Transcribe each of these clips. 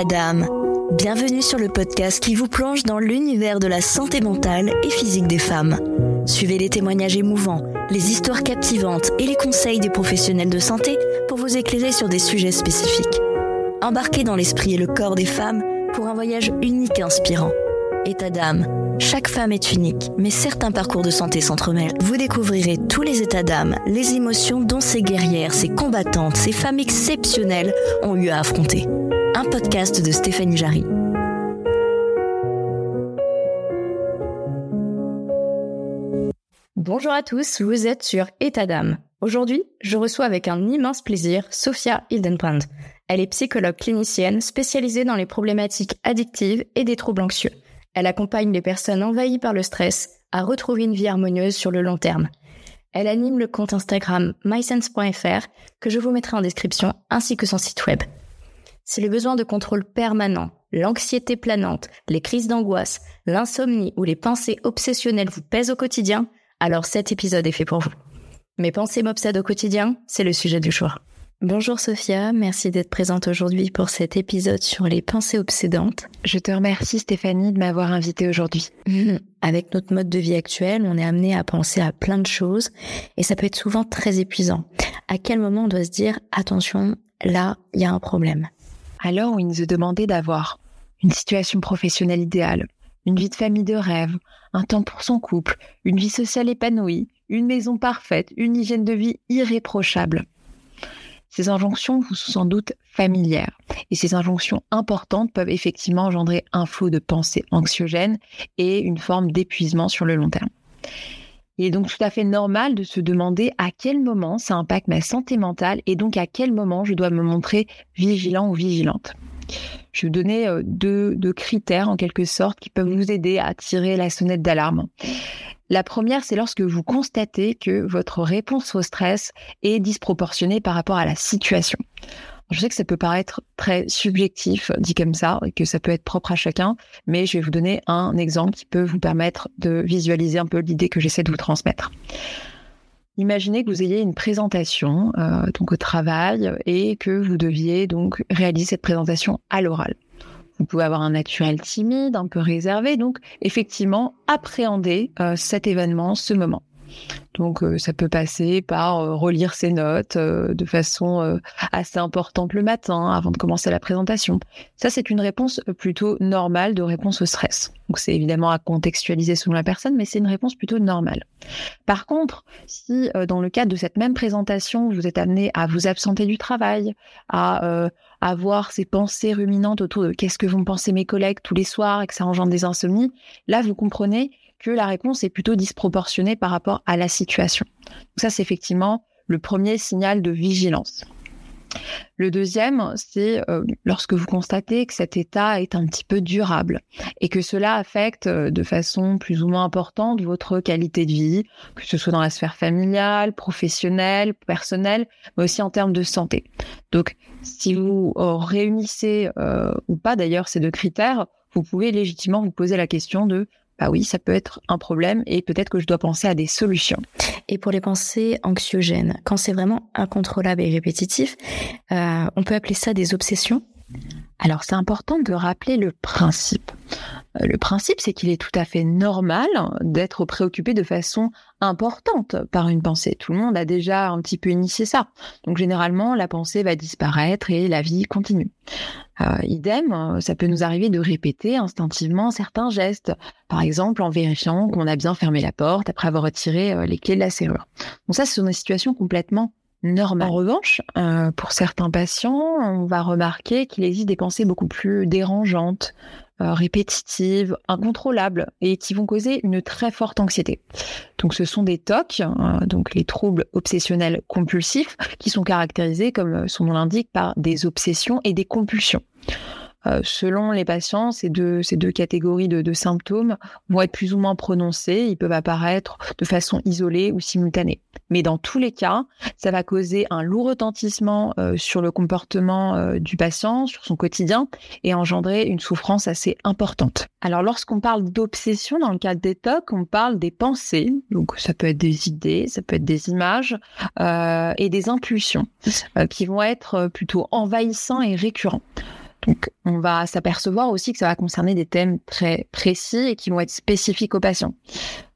État. Bienvenue sur le podcast qui vous plonge dans l'univers de la santé mentale et physique des femmes. Suivez les témoignages émouvants, les histoires captivantes et les conseils des professionnels de santé pour vous éclairer sur des sujets spécifiques. Embarquez dans l'esprit et le corps des femmes pour un voyage unique et inspirant. État d'âme. Chaque femme est unique, mais certains parcours de santé s'entremêlent. Vous découvrirez tous les états d'âme, les émotions dont ces guerrières, ces combattantes, ces femmes exceptionnelles ont eu à affronter. Un podcast de Stéphanie Jarry. Bonjour à tous, vous êtes sur État d'âme. Aujourd'hui, je reçois avec un immense plaisir Sophia Hildenbrand. Elle est psychologue clinicienne spécialisée dans les problématiques addictives et des troubles anxieux. Elle accompagne les personnes envahies par le stress à retrouver une vie harmonieuse sur le long terme. Elle anime le compte Instagram mysense.fr que je vous mettrai en description ainsi que son site web. Si le besoin de contrôle permanent, l'anxiété planante, les crises d'angoisse, l'insomnie ou les pensées obsessionnelles vous pèsent au quotidien, alors cet épisode est fait pour vous. Mes pensées m'obsèdent au quotidien, c'est le sujet du jour. Bonjour Sophia, merci d'être présente aujourd'hui pour cet épisode sur les pensées obsédantes. Je te remercie Stéphanie de m'avoir invitée aujourd'hui. Avec notre mode de vie actuel, on est amené à penser à plein de choses et ça peut être souvent très épuisant. À quel moment on doit se dire attention, là, il y a un problème? Alors, il nous est demandé d'avoir une situation professionnelle idéale, une vie de famille de rêve, un temps pour son couple, une vie sociale épanouie, une maison parfaite, une hygiène de vie irréprochable. Ces injonctions vous sont sans doute familières et ces injonctions importantes peuvent effectivement engendrer un flot de pensées anxiogènes et une forme d'épuisement sur le long terme. Il est donc tout à fait normal de se demander à quel moment ça impacte ma santé mentale et donc à quel moment je dois me montrer vigilant ou vigilante. Je vais vous donner euh, deux, deux critères en quelque sorte qui peuvent vous aider à tirer la sonnette d'alarme. La première, c'est lorsque vous constatez que votre réponse au stress est disproportionnée par rapport à la situation. Je sais que ça peut paraître très subjectif dit comme ça et que ça peut être propre à chacun, mais je vais vous donner un exemple qui peut vous permettre de visualiser un peu l'idée que j'essaie de vous transmettre. Imaginez que vous ayez une présentation euh, donc au travail et que vous deviez donc réaliser cette présentation à l'oral. Vous pouvez avoir un naturel timide, un peu réservé, donc effectivement appréhender euh, cet événement, ce moment. Donc euh, ça peut passer par euh, relire ses notes de façon assez importante le matin avant de commencer la présentation. Ça c'est une réponse plutôt normale de réponse au stress. Donc c'est évidemment à contextualiser selon la personne, mais c'est une réponse plutôt normale. Par contre, si dans le cadre de cette même présentation, vous êtes amené à vous absenter du travail, à avoir ces pensées ruminantes autour de qu'est-ce que vont penser mes collègues tous les soirs et que ça engendre des insomnies, là, vous comprenez que la réponse est plutôt disproportionnée par rapport à la situation. Donc ça, c'est effectivement le premier signal de vigilance. Le deuxième, c'est euh, lorsque vous constatez que cet état est un petit peu durable et que cela affecte euh, de façon plus ou moins importante votre qualité de vie, que ce soit dans la sphère familiale, professionnelle, personnelle, mais aussi en termes de santé. Donc, si vous euh, réunissez ou pas d'ailleurs ces deux critères, vous pouvez légitimement vous poser la question de bah oui, ça peut être un problème et peut-être que je dois penser à des solutions. Et pour les pensées anxiogènes, quand c'est vraiment incontrôlable et répétitif, euh, on peut appeler ça des obsessions? Alors c'est important de rappeler le principe. Euh, le principe, c'est qu'il est tout à fait normal d'être préoccupé de façon importante par une pensée. Tout le monde a déjà un petit peu initié ça. Donc généralement, la pensée va disparaître et la vie continue. Euh, idem, ça peut nous arriver de répéter instinctivement certains gestes, par exemple en vérifiant qu'on a bien fermé la porte après avoir retiré euh, les clés de la serrure. Donc ça, ce sont des situations complètement En revanche, euh, pour certains patients, on va remarquer qu'il existe des pensées beaucoup plus dérangeantes, euh, répétitives, incontrôlables et qui vont causer une très forte anxiété. Donc ce sont des TOC, euh, donc les troubles obsessionnels compulsifs, qui sont caractérisés, comme son nom l'indique, par des obsessions et des compulsions. Euh, selon les patients, ces deux, ces deux catégories de, symptômes vont être plus ou moins prononcés. Ils peuvent apparaître de façon isolée ou simultanée. Mais dans tous les cas, ça va causer un lourd retentissement euh, sur le comportement euh, du patient, sur son quotidien, et engendrer une souffrance assez importante. Alors, lorsqu'on parle d'obsession dans le cadre des TOC, on parle des pensées. Donc, ça peut être des idées, ça peut être des images et des impulsions qui vont être plutôt envahissants et récurrents. Donc, on va s'apercevoir aussi que ça va concerner des thèmes très précis et qui vont être spécifiques aux patients.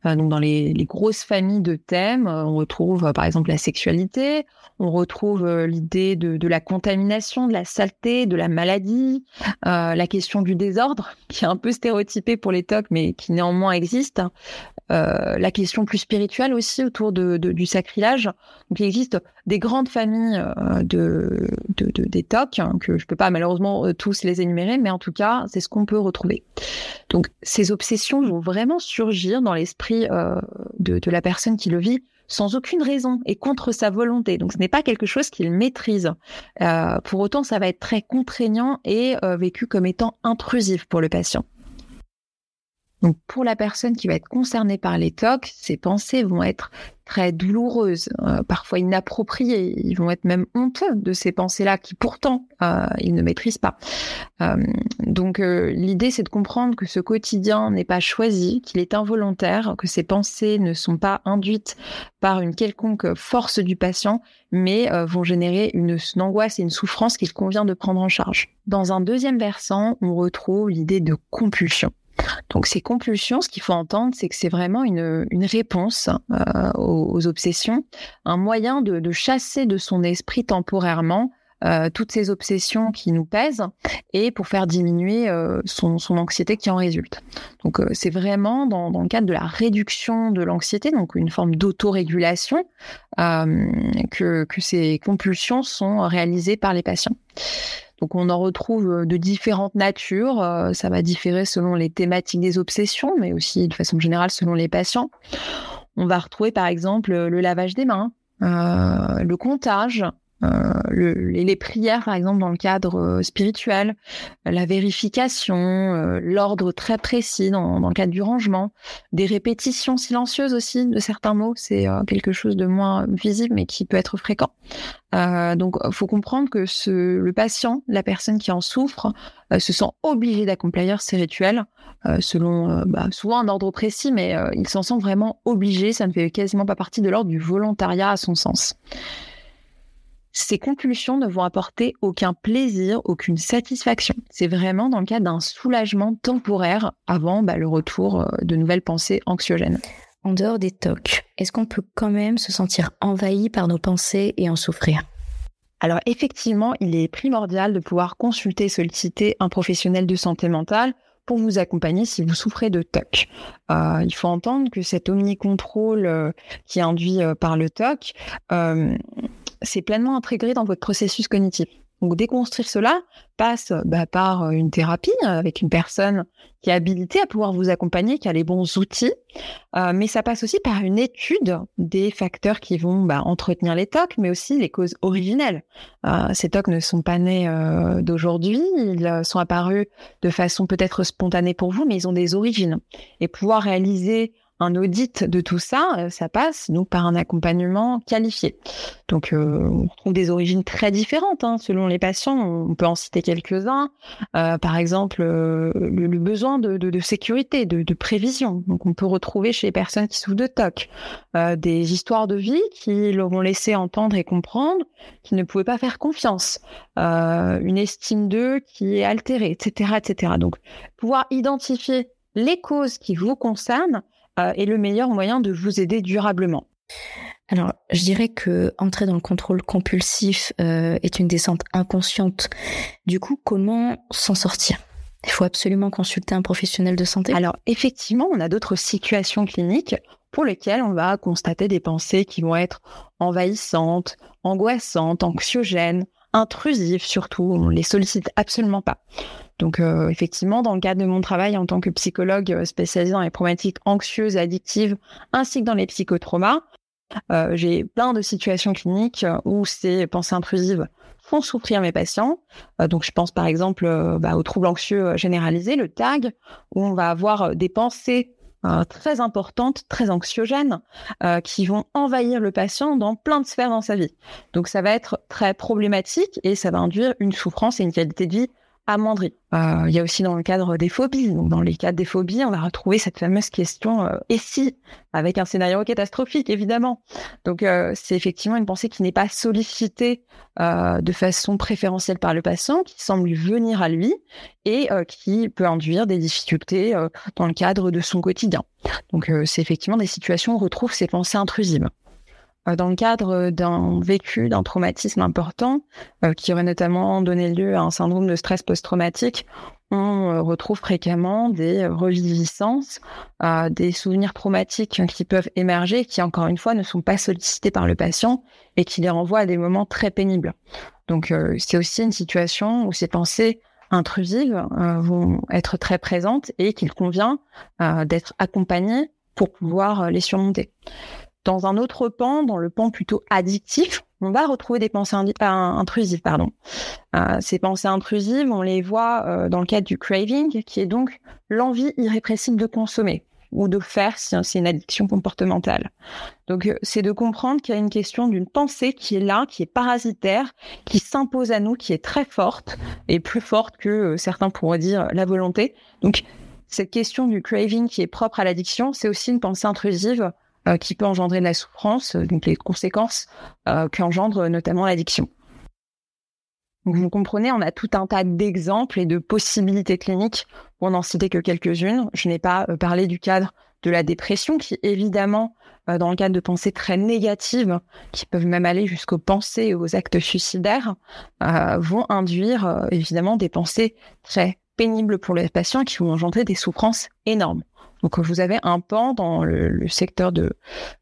Euh, donc, dans les, grosses familles de thèmes, euh, on retrouve par exemple la sexualité, on retrouve l'idée de, la contamination, de la saleté, de la maladie, la question du désordre, qui est un peu stéréotypée pour les TOC, mais qui néanmoins existe. Euh, la question plus spirituelle aussi autour de, du sacrilège. Donc, il existe des grandes familles euh, de, de, des TOC, hein, que je peux pas malheureusement euh, tous les énumérer, mais en tout cas, c'est ce qu'on peut retrouver. Donc, ces obsessions vont vraiment surgir dans l'esprit de, de la personne qui le vit sans aucune raison et contre sa volonté. Donc ce n'est pas quelque chose qu'il maîtrise. pour autant, ça va être très contraignant et vécu comme étant intrusif pour le patient. Donc pour la personne qui va être concernée par les TOC, ces pensées vont être très douloureuses, euh, parfois inappropriées. Ils vont être même honteux de ces pensées-là qui pourtant euh, ils ne maîtrisent pas. Euh, donc l'idée c'est de comprendre que ce quotidien n'est pas choisi, qu'il est involontaire, que ces pensées ne sont pas induites par une quelconque force du patient, mais vont générer une, une angoisse et une souffrance qu'il convient de prendre en charge. Dans un deuxième versant, on retrouve l'idée de compulsion. Donc ces compulsions, ce qu'il faut entendre, c'est que c'est vraiment une, réponse euh, aux, obsessions, un moyen de, chasser de son esprit temporairement euh, toutes ces obsessions qui nous pèsent et pour faire diminuer euh, son, anxiété qui en résulte. Donc c'est vraiment dans, le cadre de la réduction de l'anxiété, donc une forme d'autorégulation, que ces compulsions sont réalisées par les patients. Donc on en retrouve euh, de différentes natures. Euh, ça va différer selon les thématiques des obsessions, mais aussi de façon générale selon les patients. On va retrouver par exemple le lavage des mains, euh, le comptage, euh, les, prières, par exemple, dans le cadre euh, spirituel, la vérification, euh, l'ordre très précis dans, le cadre du rangement, des répétitions silencieuses aussi de certains mots, c'est quelque chose de moins visible mais qui peut être fréquent. donc, faut comprendre que le patient, la personne qui en souffre, se sent obligé d'accomplir ces rituels selon bah, souvent un ordre précis, mais il s'en sent vraiment obligé. Ça ne fait quasiment pas partie de l'ordre du volontariat à son sens ces compulsions ne vont apporter aucun plaisir, aucune satisfaction. C'est vraiment dans le cadre d'un soulagement temporaire avant bah, le retour euh, de nouvelles pensées anxiogènes. En dehors des tocs, est-ce qu'on peut quand même se sentir envahi par nos pensées et en souffrir? Alors effectivement, il est primordial de pouvoir consulter, solliciter un professionnel de santé mentale pour vous accompagner si vous souffrez de TOC. Euh, il faut entendre que cet omnicontrôle euh, qui est induit par le TOC, c'est pleinement intégré dans votre processus cognitif. Donc déconstruire cela passe bah, par euh, une thérapie euh, avec une personne qui est habilitée à pouvoir vous accompagner, qui a les bons outils, euh, mais ça passe aussi par une étude des facteurs qui vont bah, entretenir les TOC, mais aussi les causes originelles. ces TOC ne sont pas nés d'aujourd'hui, ils sont apparus de façon peut-être spontanée pour vous, mais ils ont des origines. Et pouvoir réaliser un audit de tout ça, euh, ça passe donc par un accompagnement qualifié. Donc, euh, on retrouve des origines très différentes hein, selon les patients. On peut en citer quelques-uns. Euh, par exemple, le, besoin de, sécurité, de, prévision. Donc, on peut retrouver chez les personnes qui souffrent de TOC des histoires de vie qui leur ont laissé entendre et comprendre qu'ils ne pouvaient pas faire confiance, une estime d'eux qui est altérée, etc., etc. Donc, pouvoir identifier les causes qui vous concernent euh, est le meilleur moyen de vous aider durablement. Alors, je dirais que entrer dans le contrôle compulsif euh, est une descente inconsciente. Du coup, comment s'en sortir? Il faut absolument consulter un professionnel de santé? Alors, effectivement, on a d'autres situations cliniques pour lesquelles on va constater des pensées qui vont être envahissantes, angoissantes, anxiogènes, intrusives surtout. On les sollicite absolument pas. Donc euh, effectivement, dans le cadre de mon travail en tant que psychologue euh, spécialisé dans les problématiques anxieuses addictives, ainsi que dans les psychotraumas, euh, j'ai plein de situations cliniques où ces pensées intrusives font souffrir mes patients. donc je pense par exemple bah, aux troubles anxieux généralisés, le TAG, où on va avoir des pensées très importantes, très anxiogènes, qui vont envahir le patient dans plein de sphères dans sa vie. Donc ça va être très problématique et ça va induire une souffrance et une qualité de vie Euh, il y a aussi dans le cadre des phobies. Donc, dans les cadres des phobies, on va retrouver cette fameuse question euh, et si? Avec un scénario catastrophique, évidemment. Donc, euh, c'est effectivement une pensée qui n'est pas sollicitée de façon préférentielle par le patient, qui semble venir à lui et qui peut induire des difficultés dans le cadre de son quotidien. Donc, c'est effectivement des situations où on retrouve ces pensées intrusives. Euh, dans le cadre d'un vécu, d'un traumatisme important, euh, qui aurait notamment donné lieu à un syndrome de stress post-traumatique, on euh, retrouve fréquemment des reviviscences, des souvenirs traumatiques qui peuvent émerger, qui encore une fois ne sont pas sollicités par le patient et qui les renvoient à des moments très pénibles. Donc c'est aussi une situation où ces pensées intrusives vont être très présentes et qu'il convient d'être accompagné pour pouvoir les surmonter. Dans un autre pan, dans le pan plutôt addictif, on va retrouver des pensées intrusives. Pardon. Euh, ces pensées intrusives, on les voit euh, dans le cadre du craving, qui est donc l'envie irrépressible de consommer ou de faire si c'est une addiction comportementale. Donc euh, c'est de comprendre qu'il y a une question d'une pensée qui est là, qui est parasitaire, qui s'impose à nous, qui est très forte et plus forte que certains pourraient dire la volonté. Donc cette question du craving qui est propre à l'addiction, c'est aussi une pensée intrusive euh, qui peut engendrer de la souffrance, euh, donc les conséquences euh, qu'engendre notamment l'addiction. Vous comprenez, on a tout un tas d'exemples et de possibilités cliniques pour n'en citer que quelques-unes. Je n'ai pas parlé du cadre de la dépression qui évidemment dans le cadre de pensées très négatives, qui peuvent même aller jusqu'aux pensées et aux actes suicidaires, vont induire évidemment des pensées très pénibles pour les patients qui vont engendrer des souffrances énormes. Donc vous avez un pan dans le, secteur de,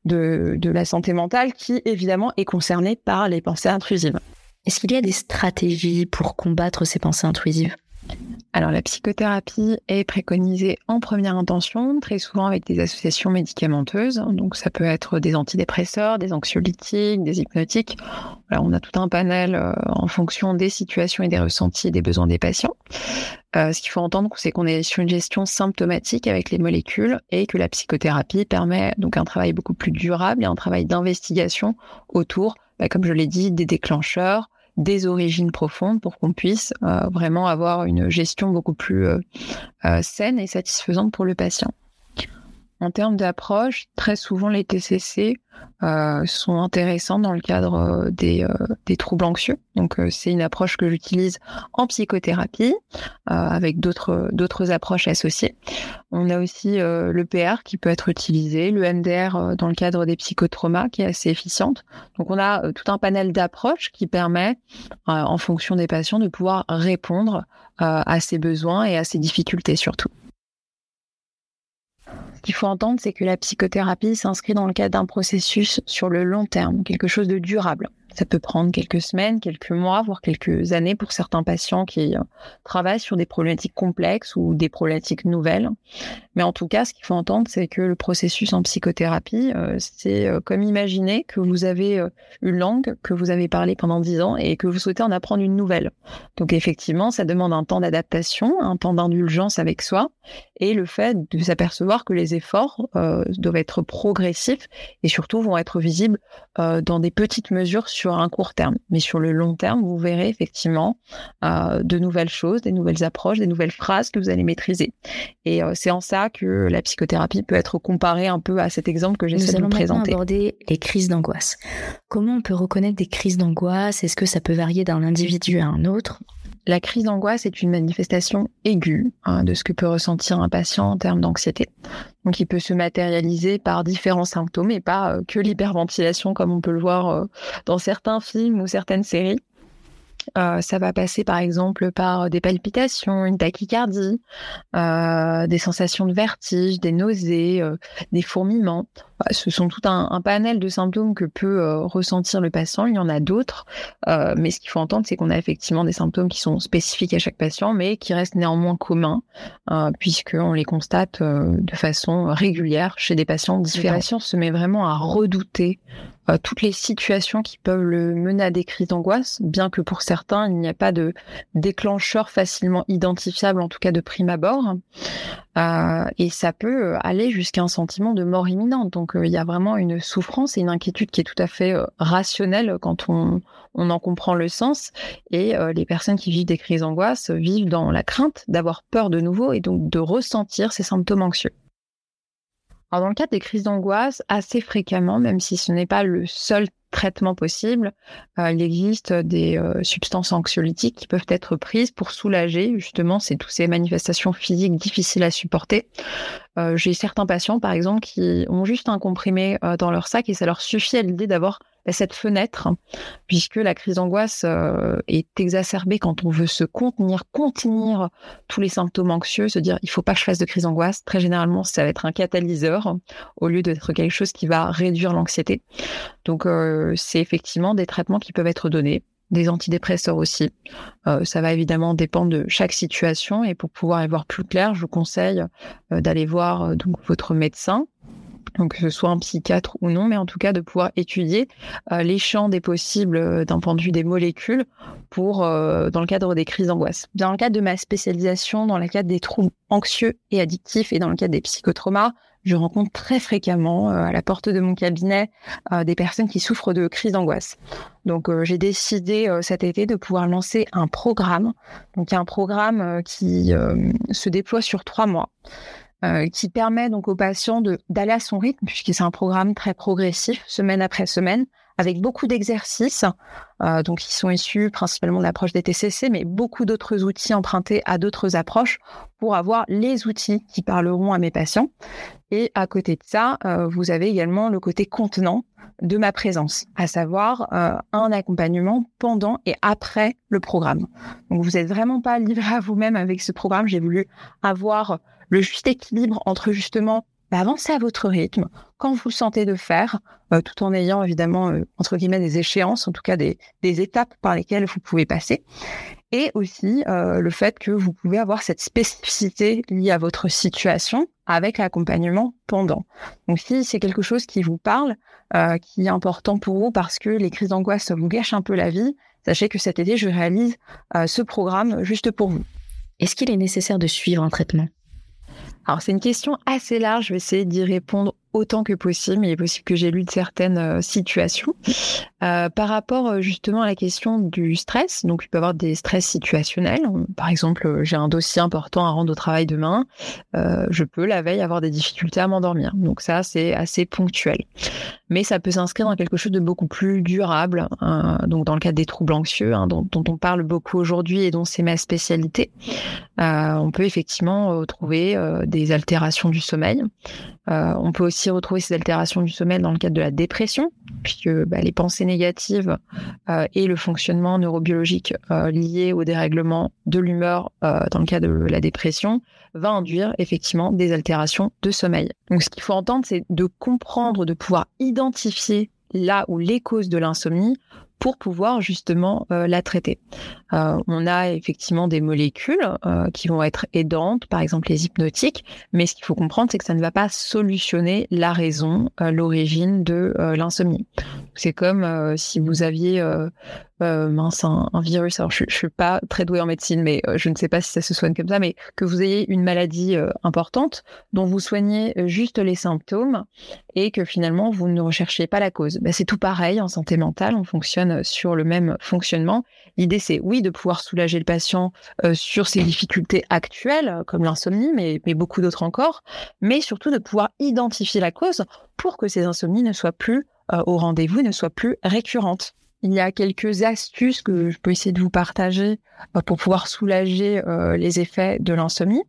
la santé mentale qui évidemment est concerné par les pensées intrusives. Est-ce qu'il y a des stratégies pour combattre ces pensées intrusives? Alors la psychothérapie est préconisée en première intention, très souvent avec des associations médicamenteuses. Donc ça peut être des antidépresseurs, des anxiolytiques, des hypnotiques. on a tout un panel euh, en fonction des situations et des ressentis et des besoins des patients. Euh, ce qu'il faut entendre, c'est qu'on est sur une gestion symptomatique avec les molécules et que la psychothérapie permet donc un travail beaucoup plus durable et un travail d'investigation autour, bah, comme je l'ai dit, des déclencheurs, des origines profondes pour qu'on puisse euh, vraiment avoir une gestion beaucoup plus euh, euh, saine et satisfaisante pour le patient. En termes d'approche, très souvent les TCC euh, sont intéressants dans le cadre euh, des, euh, des troubles anxieux. Donc c'est une approche que j'utilise en psychothérapie avec d'autres d'autres approches associées. On a aussi le PR qui peut être utilisé, le MDR dans le cadre des psychotraumas qui est assez efficiente. Donc on a tout un panel d'approches qui permet, en fonction des patients, de pouvoir répondre à ces besoins et à ces difficultés surtout. Qu'il faut entendre, c'est que la psychothérapie s'inscrit dans le cadre d'un processus sur le long terme, quelque chose de durable. Ça peut prendre quelques semaines, quelques mois, voire quelques années pour certains patients qui euh, travaillent sur des problématiques complexes ou des problématiques nouvelles. Mais en tout cas, ce qu'il faut entendre, c'est que le processus en psychothérapie, euh, c'est euh, comme imaginer que vous avez une langue que vous avez parlé pendant dix ans et que vous souhaitez en apprendre une nouvelle. Donc effectivement, ça demande un temps d'adaptation, un temps d'indulgence avec soi et le fait de s'apercevoir que les efforts doivent être progressifs et surtout vont être visibles dans des petites mesures sur un court terme. Mais sur le long terme, vous verrez effectivement euh, de nouvelles choses, des nouvelles approches, des nouvelles phrases que vous allez maîtriser. Et euh, c'est en ça que la psychothérapie peut être comparée un peu à cet exemple que j'essaie de vous présenter. Nous allons aborder les crises d'angoisse. Comment on peut reconnaître des crises d'angoisse? Est-ce que ça peut varier d'un individu à un autre? La crise d'angoisse est une manifestation aiguë hein, de ce que peut ressentir un patient en termes d'anxiété. Donc, il peut se matérialiser par différents symptômes et pas euh, que l'hyperventilation comme on peut le voir euh, dans certains films ou certaines séries. Euh, ça va passer par exemple par des palpitations, une tachycardie, euh, des sensations de vertige, des nausées, euh, des fourmillements. Bah, ce sont tout un, panel de symptômes que peut ressentir le patient. Il y en a d'autres, mais ce qu'il faut entendre, c'est qu'on a effectivement des symptômes qui sont spécifiques à chaque patient, mais qui restent néanmoins communs, puisqu'on les constate de façon régulière chez des patients différents. Le patient se met vraiment à redouter euh, toutes les situations qui peuvent le mener à des crises d'angoisse, bien que pour certains, il n'y a pas de déclencheur facilement identifiable, en tout cas de prime abord. Euh, et ça peut aller jusqu'à un sentiment de mort imminente. Donc il y a vraiment une souffrance et une inquiétude qui est tout à fait rationnelle quand on, on en comprend le sens. Et les personnes qui vivent des crises d'angoisse vivent dans la crainte d'avoir peur de nouveau et donc de ressentir ces symptômes anxieux. Alors dans le cadre des crises d'angoisse, assez fréquemment, même si ce n'est pas le seul traitement possible, euh, il existe des euh, substances anxiolytiques qui peuvent être prises pour soulager justement c'est toutes ces manifestations physiques difficiles à supporter. Euh, j'ai certains patients par exemple qui ont juste un comprimé dans leur sac et ça leur suffit à l'idée d'avoir cette fenêtre, puisque la crise d'angoisse euh, est exacerbée quand on veut se contenir, contenir tous les symptômes anxieux, se dire il faut pas que je fasse de crise d'angoisse. Très généralement, ça va être un catalyseur au lieu d'être quelque chose qui va réduire l'anxiété. Donc, euh, c'est effectivement des traitements qui peuvent être donnés des antidépresseurs aussi. Euh, ça va évidemment dépendre de chaque situation et pour pouvoir y voir plus clair, je vous conseille d'aller voir votre médecin donc que ce soit un psychiatre ou non, mais en tout cas de pouvoir étudier euh, les champs des possibles euh, d'un point de vue des molécules pour euh, dans le cadre des crises d'angoisse. Dans le cadre de ma spécialisation, dans le cadre des troubles anxieux et addictifs et dans le cadre des psychotraumas, je rencontre très fréquemment à la porte de mon cabinet des personnes qui souffrent de crises d'angoisse. Donc j'ai décidé cet été de pouvoir lancer un programme. Donc un programme qui se déploie sur trois mois. Euh, qui permet donc aux patients d'aller à son rythme, puisque c'est un programme très progressif, semaine après semaine, avec beaucoup d'exercices, euh, donc qui sont issus principalement de l'approche des TCC, mais beaucoup d'autres outils empruntés à d'autres approches pour avoir les outils qui parleront à mes patients. Et à côté de ça, euh, vous avez également le côté contenant de ma présence, à savoir euh, un accompagnement pendant et après le programme. Donc vous n'êtes vraiment pas livré à vous-même avec ce programme. J'ai voulu avoir le juste équilibre entre justement bah, avancer à votre rythme quand vous sentez de faire, euh, tout en ayant évidemment euh, entre guillemets des échéances, en tout cas des, étapes par lesquelles vous pouvez passer, et aussi euh, le fait que vous pouvez avoir cette spécificité liée à votre situation avec l'accompagnement pendant. Donc si c'est quelque chose qui vous parle, qui est important pour vous parce que les crises d'angoisse vous gâchent un peu la vie, sachez que cet été je réalise ce programme juste pour vous. Est-ce qu'il est nécessaire de suivre un traitement? Alors c'est une question assez large, je vais essayer d'y répondre autant que possible, il est possible que j'ai lu de certaines euh, situations. Euh, par rapport euh, justement à la question du stress, donc il peut y avoir des stress situationnels. Par exemple, j'ai un dossier important à rendre au travail demain, je peux la veille avoir des difficultés à m'endormir. Donc ça, c'est assez ponctuel. Mais ça peut s'inscrire dans quelque chose de beaucoup plus durable, hein, donc dans le cadre des troubles anxieux, hein, dont, dont, on parle beaucoup aujourd'hui et dont c'est ma spécialité. on peut effectivement trouver des altérations du sommeil. on peut aussi retrouver ces altérations du sommeil dans le cadre de la dépression, puisque bah, les pensées négatives euh, et le fonctionnement neurobiologique euh, lié au dérèglement de l'humeur euh, dans le cas de la dépression va induire effectivement des altérations de sommeil. Donc ce qu'il faut entendre, c'est de comprendre, de pouvoir identifier là où les causes de l'insomnie pour pouvoir justement euh, la traiter. Euh, on a effectivement des molécules euh, qui vont être aidantes, par exemple les hypnotiques, mais ce qu'il faut comprendre, c'est que ça ne va pas solutionner la raison, l'origine de l'insomnie. C'est comme si vous aviez euh, mince, un, virus. Alors, je, ne suis pas très douée en médecine, mais euh, je ne sais pas si ça se soigne comme ça, mais que vous ayez une maladie euh, importante dont vous soignez juste les symptômes et que finalement vous ne recherchez pas la cause. Ben, c'est tout pareil en santé mentale, on fonctionne sur le même fonctionnement. L'idée, c'est oui de pouvoir soulager le patient sur ses difficultés actuelles, comme l'insomnie, mais beaucoup d'autres encore, mais surtout de pouvoir identifier la cause pour que ces insomnies ne soient plus au rendez-vous, ne soient plus récurrentes. Il y a quelques astuces que je peux essayer de vous partager euh, pour pouvoir soulager euh, les effets de l'insomnie.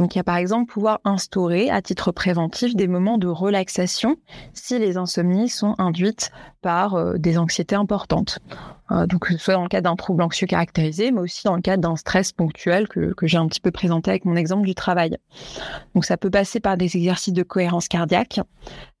Donc, il y a par exemple pouvoir instaurer à titre préventif des moments de relaxation si les insomnies sont induites par euh, des anxiétés importantes. Euh, donc, soit dans le cadre d'un trouble anxieux caractérisé, mais aussi dans le cadre d'un stress ponctuel que, j'ai un petit peu présenté avec mon exemple du travail. Donc, ça peut passer par des exercices de cohérence cardiaque.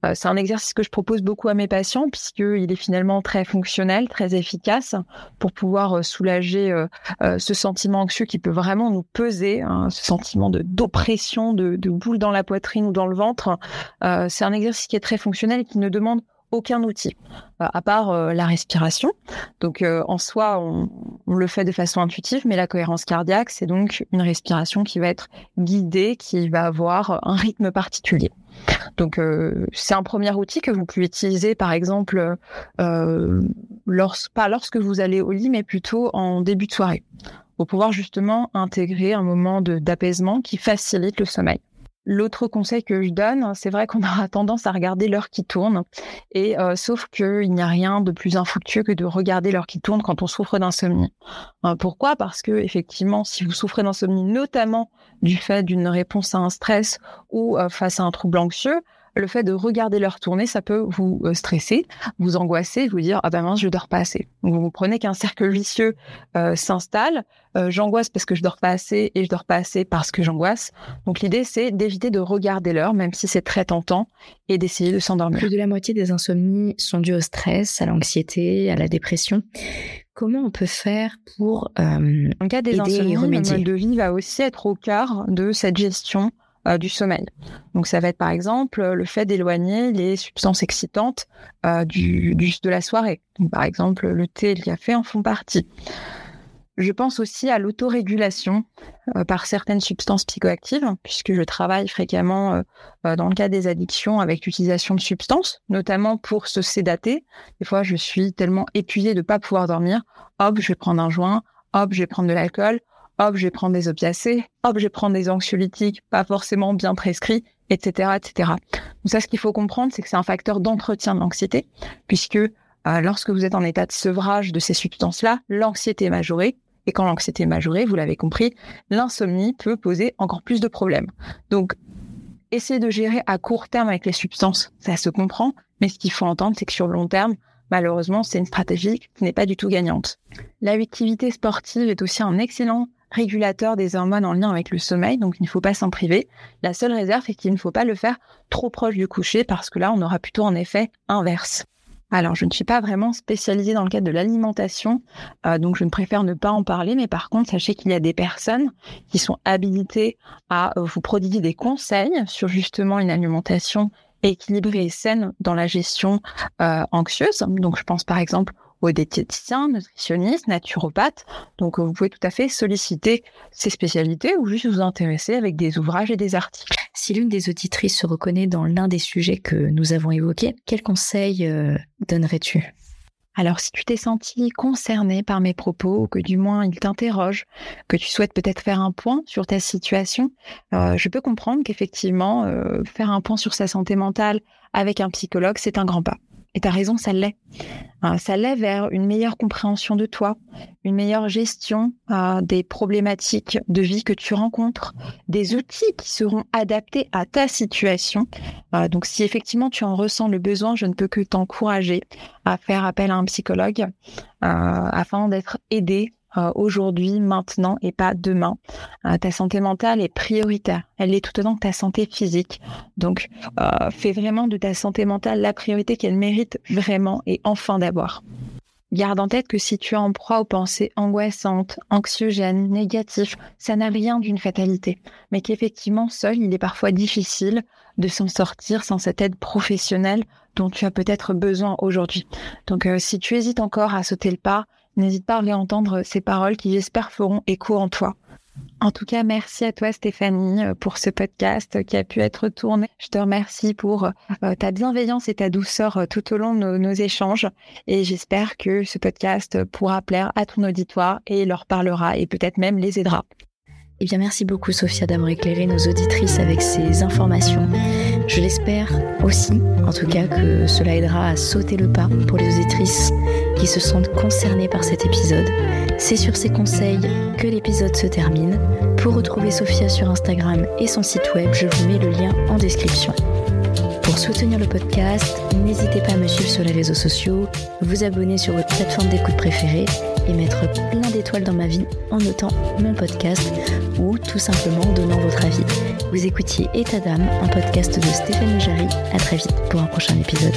Euh, c'est un exercice que je propose beaucoup à mes patients puisqu'il est finalement très fonctionnel, très efficace pour pouvoir soulager ce sentiment anxieux qui peut vraiment nous peser, hein, ce sentiment de d'oppression, de, de boule dans la poitrine ou dans le ventre. c'est un exercice qui est très fonctionnel et qui ne demande aucun outil, euh, à part euh, la respiration. Donc euh, en soi, on, le fait de façon intuitive, mais la cohérence cardiaque, c'est donc une respiration qui va être guidée, qui va avoir un rythme particulier. Donc c'est un premier outil que vous pouvez utiliser, par exemple, pas lorsque vous allez au lit, mais plutôt en début de soirée, pour pouvoir justement intégrer un moment d'apaisement qui facilite le sommeil. L'autre conseil que je donne, c'est vrai qu'on aura tendance à regarder l'heure qui tourne, et euh, sauf qu'il n'y a rien de plus infructueux que de regarder l'heure qui tourne quand on souffre d'insomnie. Euh, pourquoi? Parce que effectivement, si vous souffrez d'insomnie, notamment du fait d'une réponse à un stress ou euh, face à un trouble anxieux, le fait de regarder l'heure tourner, ça peut vous euh, stresser, vous angoisser, vous dire ah ben mince je dors pas assez. Donc vous prenez qu'un cercle vicieux euh, s'installe. Euh, j'angoisse parce que je dors pas assez et je dors pas assez parce que j'angoisse. Donc l'idée c'est d'éviter de regarder l'heure, même si c'est très tentant, et d'essayer de s'endormir. Plus de la moitié des insomnies sont dues au stress, à l'anxiété, à la dépression. Comment on peut faire pour en cas des insomnies, le mode de vie va aussi être au cœur de cette gestion euh, du sommeil. Donc ça va être par exemple le fait d'éloigner les substances excitantes euh, du, de la soirée. par exemple, le thé et le café en font partie. Je pense aussi à l'autorégulation euh, par certaines substances psychoactives, puisque je travaille fréquemment dans le cas des addictions avec l'utilisation de substances, notamment pour se sédater. Des fois, je suis tellement épuisée de ne pas pouvoir dormir. Hop, je vais prendre un joint. Hop, je vais prendre de l'alcool hop, je vais prendre des opiacés, hop, je vais prendre des anxiolytiques pas forcément bien prescrits, etc., etc. Donc ça, ce qu'il faut comprendre, c'est que c'est un facteur d'entretien de l'anxiété, puisque euh, lorsque vous êtes en état de sevrage de ces substances-là, l'anxiété est majorée. Et quand l'anxiété est majorée, vous l'avez compris, l'insomnie peut poser encore plus de problèmes. Donc, essayer de gérer à court terme avec les substances, ça se comprend, mais ce qu'il faut entendre, c'est que sur le long terme, malheureusement, c'est une stratégie qui n'est pas du tout gagnante. L'activité sportive est aussi un excellent régulateur des hormones en lien avec le sommeil, donc il ne faut pas s'en priver. La seule réserve est qu'il ne faut pas le faire trop proche du coucher parce que là, on aura plutôt un effet inverse. Alors, je ne suis pas vraiment spécialisée dans le cadre de l'alimentation, euh, donc je ne préfère ne pas en parler, mais par contre, sachez qu'il y a des personnes qui sont habilitées à euh, vous prodiguer des conseils sur justement une alimentation équilibrée et saine dans la gestion euh, anxieuse. Donc, je pense par exemple ou diététiciens, nutritionnistes, naturopathes. Donc, euh, vous pouvez tout à fait solliciter ces spécialités ou juste vous intéresser avec des ouvrages et des articles. Si l'une des auditrices se reconnaît dans l'un des sujets que nous avons évoqués, quels conseils euh, donnerais-tu? Alors, si tu t'es senti concerné par mes propos, ou que du moins ils t'interrogent, que tu souhaites peut-être faire un point sur ta situation, euh, je peux comprendre qu'effectivement, faire un point sur sa santé mentale avec un psychologue, c'est un grand pas. Et tu as raison, ça l'est. Euh, ça l'est vers une meilleure compréhension de toi, une meilleure gestion euh, des problématiques de vie que tu rencontres, des outils qui seront adaptés à ta situation. Euh, donc si effectivement tu en ressens le besoin, je ne peux que t'encourager à faire appel à un psychologue afin d'être aidé euh, aujourd'hui, maintenant et pas demain. Euh, ta santé mentale est prioritaire. Elle est tout autant que ta santé physique. Donc, euh, fais vraiment de ta santé mentale la priorité qu'elle mérite vraiment et enfin d'avoir. Garde en tête que si tu es en proie aux pensées angoissantes, anxiogènes, négatives, ça n'a rien d'une fatalité, mais qu'effectivement, seul, il est parfois difficile de s'en sortir sans cette aide professionnelle dont tu as peut-être besoin aujourd'hui. Donc, si tu hésites encore à sauter le pas, N'hésite pas à réentendre ces paroles qui, j'espère, feront écho en toi. En tout cas, merci à toi Stéphanie pour ce podcast qui a pu être tourné. Je te remercie pour euh, ta bienveillance et ta douceur euh, tout au long de nos, échanges et j'espère que ce podcast pourra plaire à ton auditoire et leur parlera et peut-être même les aidera. Eh bien, merci beaucoup, Sophia, d'avoir éclairé nos auditrices avec ces informations. Je l'espère aussi, en tout cas, que cela aidera à sauter le pas pour les auditrices qui se sentent concernées par cet épisode. C'est sur ces conseils que l'épisode se termine. Pour retrouver Sophia sur Instagram et son site web, je vous mets le lien en description. Pour soutenir le podcast, n'hésitez pas à me suivre sur les réseaux sociaux, vous abonner sur votre plateforme d'écoute préférée et mettre plein d'étoiles dans ma vie en notant mon podcast ou tout simplement en donnant votre avis. Vous écoutiez État d'âme, un podcast de Stéphane Jarry. À très vite pour un prochain épisode.